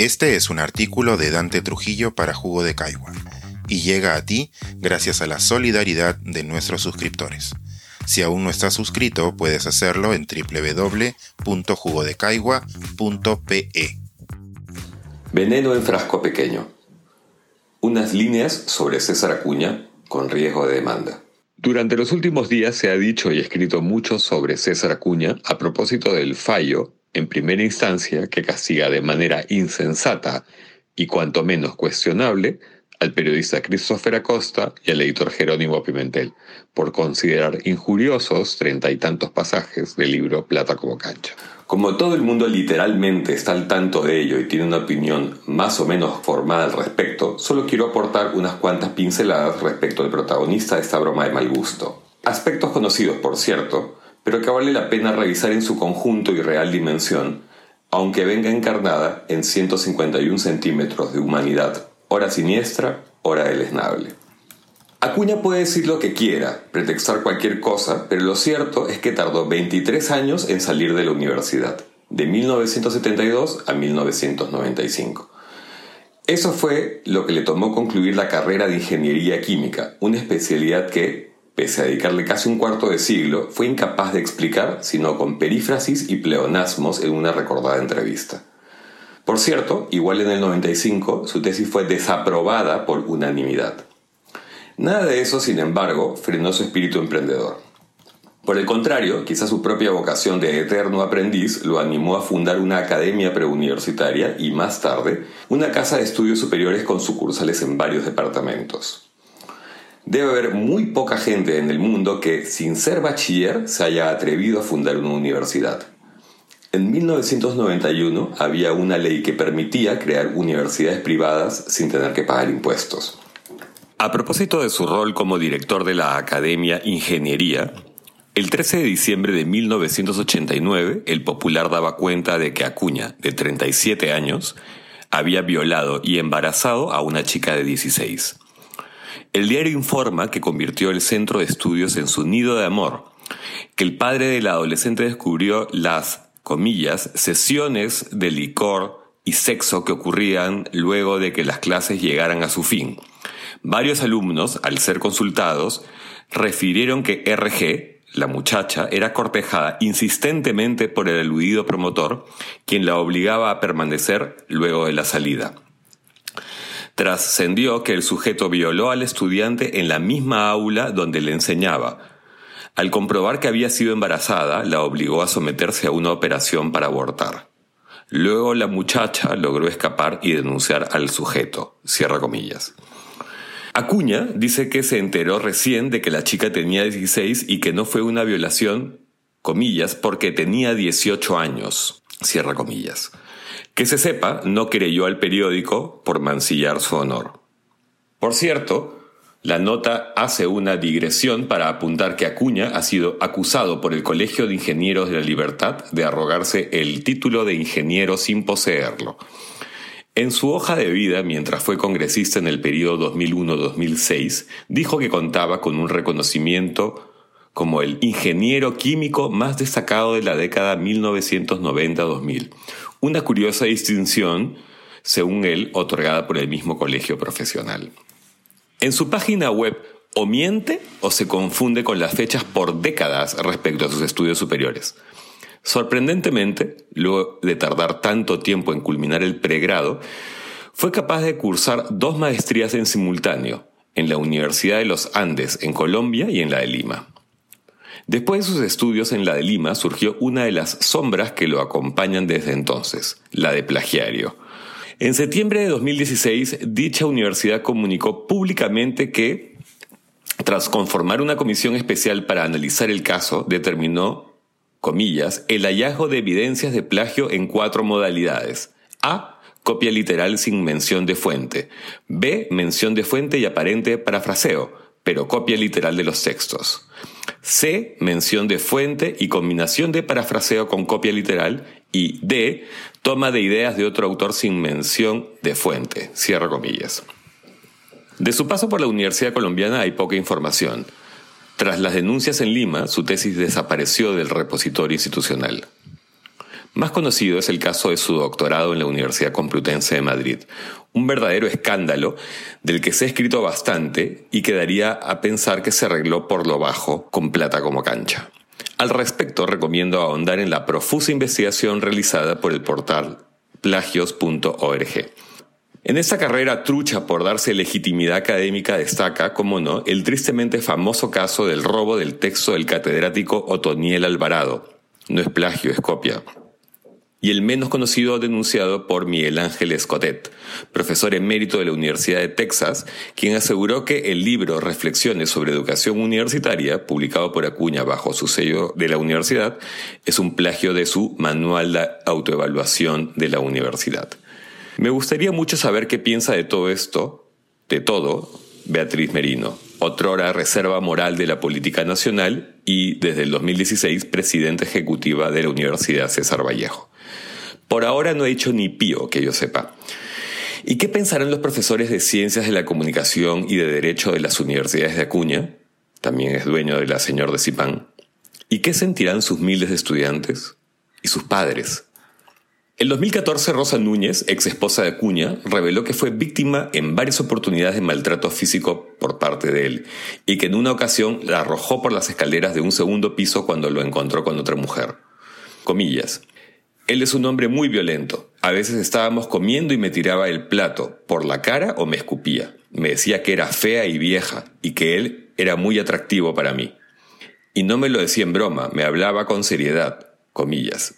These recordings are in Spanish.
Este es un artículo de Dante Trujillo para Jugo de Caigua y llega a ti gracias a la solidaridad de nuestros suscriptores. Si aún no estás suscrito, puedes hacerlo en www.jugodecaigua.pe. Veneno en frasco pequeño. Unas líneas sobre César Acuña con riesgo de demanda. Durante los últimos días se ha dicho y escrito mucho sobre César Acuña a propósito del fallo, en primera instancia, que castiga de manera insensata y cuanto menos cuestionable al periodista Christopher Acosta y al editor Jerónimo Pimentel, por considerar injuriosos treinta y tantos pasajes del libro Plata como cancha. Como todo el mundo literalmente está al tanto de ello y tiene una opinión más o menos formada al respecto, solo quiero aportar unas cuantas pinceladas respecto al protagonista de esta broma de mal gusto. Aspectos conocidos, por cierto, pero que vale la pena revisar en su conjunto y real dimensión, aunque venga encarnada en 151 centímetros de humanidad hora siniestra, hora deleznable. Acuña puede decir lo que quiera, pretextar cualquier cosa, pero lo cierto es que tardó 23 años en salir de la universidad, de 1972 a 1995. Eso fue lo que le tomó concluir la carrera de ingeniería química, una especialidad que, pese a dedicarle casi un cuarto de siglo, fue incapaz de explicar sino con perífrasis y pleonasmos en una recordada entrevista. Por cierto, igual en el 95, su tesis fue desaprobada por unanimidad. Nada de eso, sin embargo, frenó su espíritu emprendedor. Por el contrario, quizás su propia vocación de eterno aprendiz lo animó a fundar una academia preuniversitaria y más tarde una casa de estudios superiores con sucursales en varios departamentos. Debe haber muy poca gente en el mundo que, sin ser bachiller, se haya atrevido a fundar una universidad. En 1991 había una ley que permitía crear universidades privadas sin tener que pagar impuestos. A propósito de su rol como director de la Academia Ingeniería, el 13 de diciembre de 1989 el Popular daba cuenta de que Acuña, de 37 años, había violado y embarazado a una chica de 16. El diario informa que convirtió el centro de estudios en su nido de amor, que el padre de la adolescente descubrió las comillas, sesiones de licor y sexo que ocurrían luego de que las clases llegaran a su fin. Varios alumnos, al ser consultados, refirieron que RG, la muchacha, era cortejada insistentemente por el aludido promotor, quien la obligaba a permanecer luego de la salida. Trascendió que el sujeto violó al estudiante en la misma aula donde le enseñaba, al comprobar que había sido embarazada, la obligó a someterse a una operación para abortar. Luego la muchacha logró escapar y denunciar al sujeto. Cierra comillas. Acuña dice que se enteró recién de que la chica tenía 16 y que no fue una violación, comillas, porque tenía 18 años. Cierra comillas. Que se sepa, no creyó al periódico por mancillar su honor. Por cierto, la nota hace una digresión para apuntar que Acuña ha sido acusado por el Colegio de Ingenieros de la Libertad de arrogarse el título de ingeniero sin poseerlo. En su hoja de vida, mientras fue congresista en el periodo 2001-2006, dijo que contaba con un reconocimiento como el ingeniero químico más destacado de la década 1990-2000, una curiosa distinción, según él, otorgada por el mismo colegio profesional. En su página web, o miente o se confunde con las fechas por décadas respecto a sus estudios superiores. Sorprendentemente, luego de tardar tanto tiempo en culminar el pregrado, fue capaz de cursar dos maestrías en simultáneo, en la Universidad de los Andes en Colombia y en la de Lima. Después de sus estudios en la de Lima surgió una de las sombras que lo acompañan desde entonces, la de plagiario. En septiembre de 2016, dicha universidad comunicó públicamente que, tras conformar una comisión especial para analizar el caso, determinó, comillas, el hallazgo de evidencias de plagio en cuatro modalidades. A. Copia literal sin mención de fuente. B. Mención de fuente y aparente parafraseo, pero copia literal de los textos. C. Mención de fuente y combinación de parafraseo con copia literal. Y D. Toma de ideas de otro autor sin mención de fuente. Cierra comillas. De su paso por la Universidad Colombiana hay poca información. Tras las denuncias en Lima, su tesis desapareció del repositorio institucional. Más conocido es el caso de su doctorado en la Universidad Complutense de Madrid, un verdadero escándalo del que se ha escrito bastante y quedaría a pensar que se arregló por lo bajo con plata como cancha. Al respecto, recomiendo ahondar en la profusa investigación realizada por el portal plagios.org. En esta carrera trucha por darse legitimidad académica destaca, como no, el tristemente famoso caso del robo del texto del catedrático Otoniel Alvarado. No es plagio, es copia y el menos conocido denunciado por Miguel Ángel Escotet, profesor emérito de la Universidad de Texas, quien aseguró que el libro Reflexiones sobre Educación Universitaria, publicado por Acuña bajo su sello de la universidad, es un plagio de su Manual de Autoevaluación de la Universidad. Me gustaría mucho saber qué piensa de todo esto, de todo, Beatriz Merino, otrora reserva moral de la política nacional y desde el 2016 presidenta ejecutiva de la Universidad César Vallejo. Por ahora no he dicho ni pío que yo sepa. ¿Y qué pensarán los profesores de Ciencias de la Comunicación y de Derecho de las universidades de Acuña? También es dueño de la señor de Cipán. ¿Y qué sentirán sus miles de estudiantes? ¿Y sus padres? En 2014, Rosa Núñez, ex esposa de Acuña, reveló que fue víctima en varias oportunidades de maltrato físico por parte de él y que en una ocasión la arrojó por las escaleras de un segundo piso cuando lo encontró con otra mujer. Comillas. Él es un hombre muy violento. A veces estábamos comiendo y me tiraba el plato por la cara o me escupía. Me decía que era fea y vieja y que él era muy atractivo para mí. Y no me lo decía en broma, me hablaba con seriedad, comillas.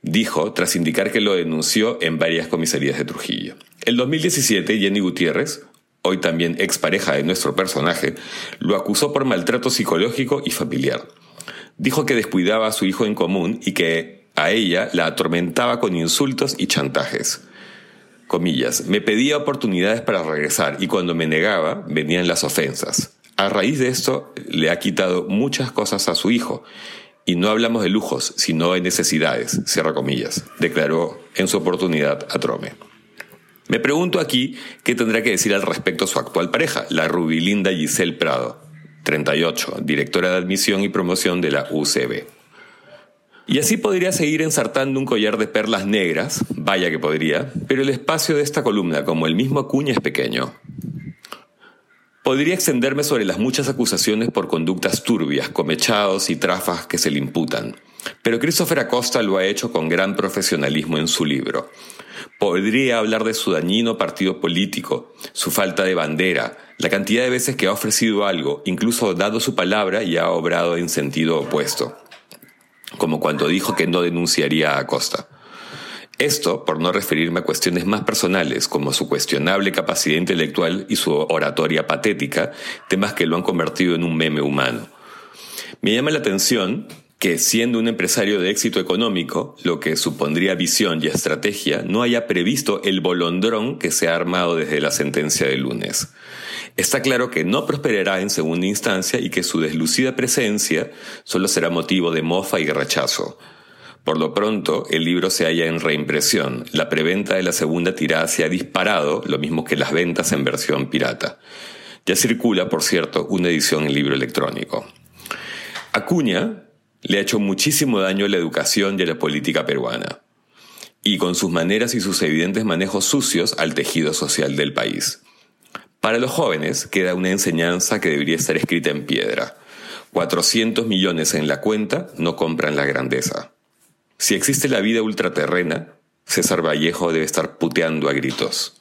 Dijo tras indicar que lo denunció en varias comisarías de Trujillo. El 2017, Jenny Gutiérrez, hoy también expareja de nuestro personaje, lo acusó por maltrato psicológico y familiar. Dijo que descuidaba a su hijo en común y que a ella la atormentaba con insultos y chantajes. Comillas, me pedía oportunidades para regresar y cuando me negaba venían las ofensas. A raíz de esto le ha quitado muchas cosas a su hijo. Y no hablamos de lujos, sino de necesidades, cierra comillas, declaró en su oportunidad a Trome. Me pregunto aquí qué tendrá que decir al respecto su actual pareja, la rubilinda Giselle Prado, 38, directora de admisión y promoción de la UCB. Y así podría seguir ensartando un collar de perlas negras, vaya que podría, pero el espacio de esta columna, como el mismo Acuña, es pequeño. Podría extenderme sobre las muchas acusaciones por conductas turbias, comechados y trafas que se le imputan, pero Christopher Acosta lo ha hecho con gran profesionalismo en su libro. Podría hablar de su dañino partido político, su falta de bandera, la cantidad de veces que ha ofrecido algo, incluso dado su palabra y ha obrado en sentido opuesto como cuando dijo que no denunciaría a Acosta. Esto por no referirme a cuestiones más personales, como su cuestionable capacidad intelectual y su oratoria patética, temas que lo han convertido en un meme humano. Me llama la atención que siendo un empresario de éxito económico, lo que supondría visión y estrategia, no haya previsto el bolondrón que se ha armado desde la sentencia de lunes. Está claro que no prosperará en segunda instancia y que su deslucida presencia solo será motivo de mofa y rechazo. Por lo pronto, el libro se halla en reimpresión. La preventa de la segunda tirada se ha disparado, lo mismo que las ventas en versión pirata. Ya circula, por cierto, una edición en libro electrónico. Acuña le ha hecho muchísimo daño a la educación y a la política peruana, y con sus maneras y sus evidentes manejos sucios al tejido social del país. Para los jóvenes queda una enseñanza que debería estar escrita en piedra. 400 millones en la cuenta no compran la grandeza. Si existe la vida ultraterrena, César Vallejo debe estar puteando a gritos.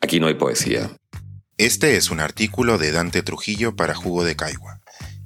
Aquí no hay poesía. Este es un artículo de Dante Trujillo para Jugo de Caigua